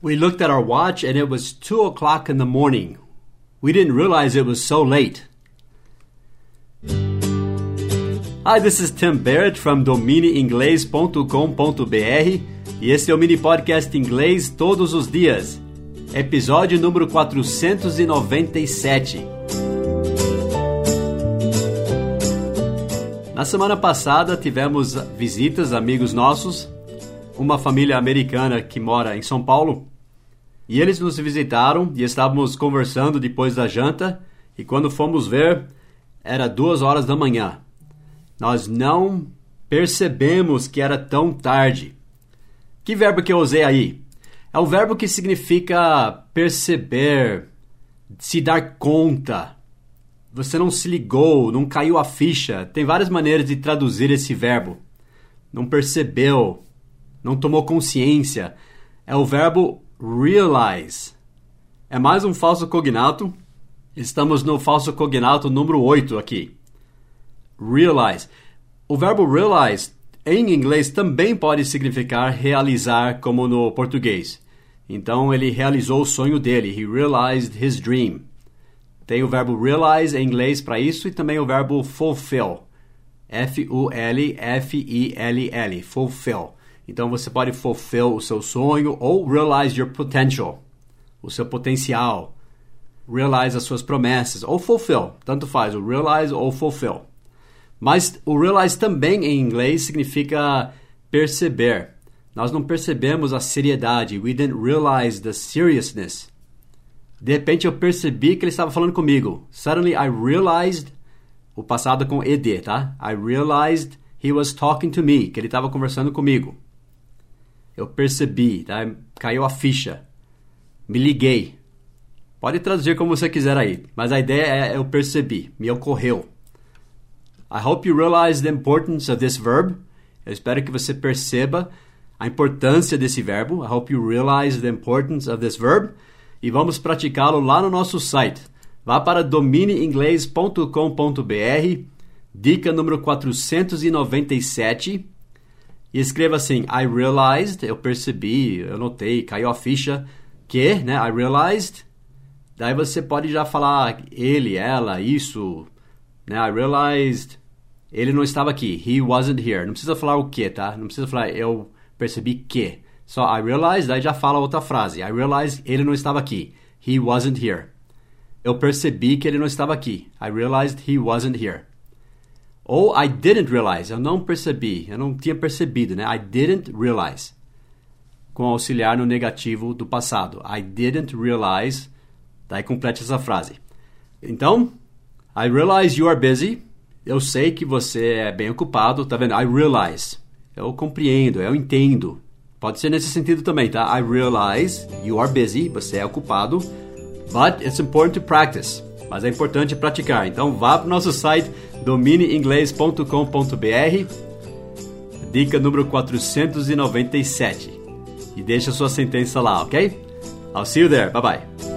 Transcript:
We looked at our watch and it was 2 o'clock in the morning. We didn't realize it was so late. Hi, this is Tim Barrett from domineinglês.com.br e esse é o mini podcast inglês todos os dias. Episódio número 497. Na semana passada tivemos visitas, amigos nossos, uma família americana que mora em São Paulo, e eles nos visitaram e estávamos conversando depois da janta, e quando fomos ver, era duas horas da manhã. Nós não percebemos que era tão tarde. Que verbo que eu usei aí? É o verbo que significa perceber, se dar conta. Você não se ligou, não caiu a ficha. Tem várias maneiras de traduzir esse verbo. Não percebeu, não tomou consciência. É o verbo realize. É mais um falso cognato. Estamos no falso cognato número 8 aqui. Realize. O verbo realize em inglês também pode significar realizar, como no português. Então ele realizou o sonho dele. He realized his dream. Tem o verbo realize em inglês para isso e também o verbo fulfill. F-U-L-F-I-L-L. Fulfill. Então você pode fulfill o seu sonho ou realize your potential. O seu potencial. Realize as suas promessas. Ou fulfill. Tanto faz. O realize ou fulfill. Mas o realize também em inglês significa perceber. Nós não percebemos a seriedade. We didn't realize the seriousness. De repente eu percebi que ele estava falando comigo. Suddenly I realized o passado com ed, tá? I realized he was talking to me, que ele estava conversando comigo. Eu percebi, tá? Caiu a ficha. Me liguei. Pode traduzir como você quiser aí, mas a ideia é eu percebi, me ocorreu. I hope you realize the importance of this verb. Eu espero que você perceba a importância desse verbo. I hope you realize the importance of this verb. E vamos praticá-lo lá no nosso site. Vá para domineinglês.com.br, dica número 497, escreva assim: I realized, eu percebi, eu notei, caiu a ficha, que, né? I realized. Daí você pode já falar ele, ela, isso, né? I realized ele não estava aqui. He wasn't here. Não precisa falar o que, tá? Não precisa falar eu percebi que. Só I realized, daí já fala outra frase. I realized ele não estava aqui. He wasn't here. Eu percebi que ele não estava aqui. I realized he wasn't here. Ou I didn't realize. Eu não percebi. Eu não tinha percebido, né? I didn't realize. Com auxiliar no negativo do passado. I didn't realize. Daí complete essa frase. Então, I realize you are busy. Eu sei que você é bem ocupado, tá vendo? I realize. Eu compreendo, eu entendo. Pode ser nesse sentido também, tá? I realize you are busy, você é ocupado, but it's important to practice. Mas é importante praticar. Então vá para o nosso site domineinglês.com.br. Dica número 497. E deixa sua sentença lá, ok? I'll see you there. Bye bye.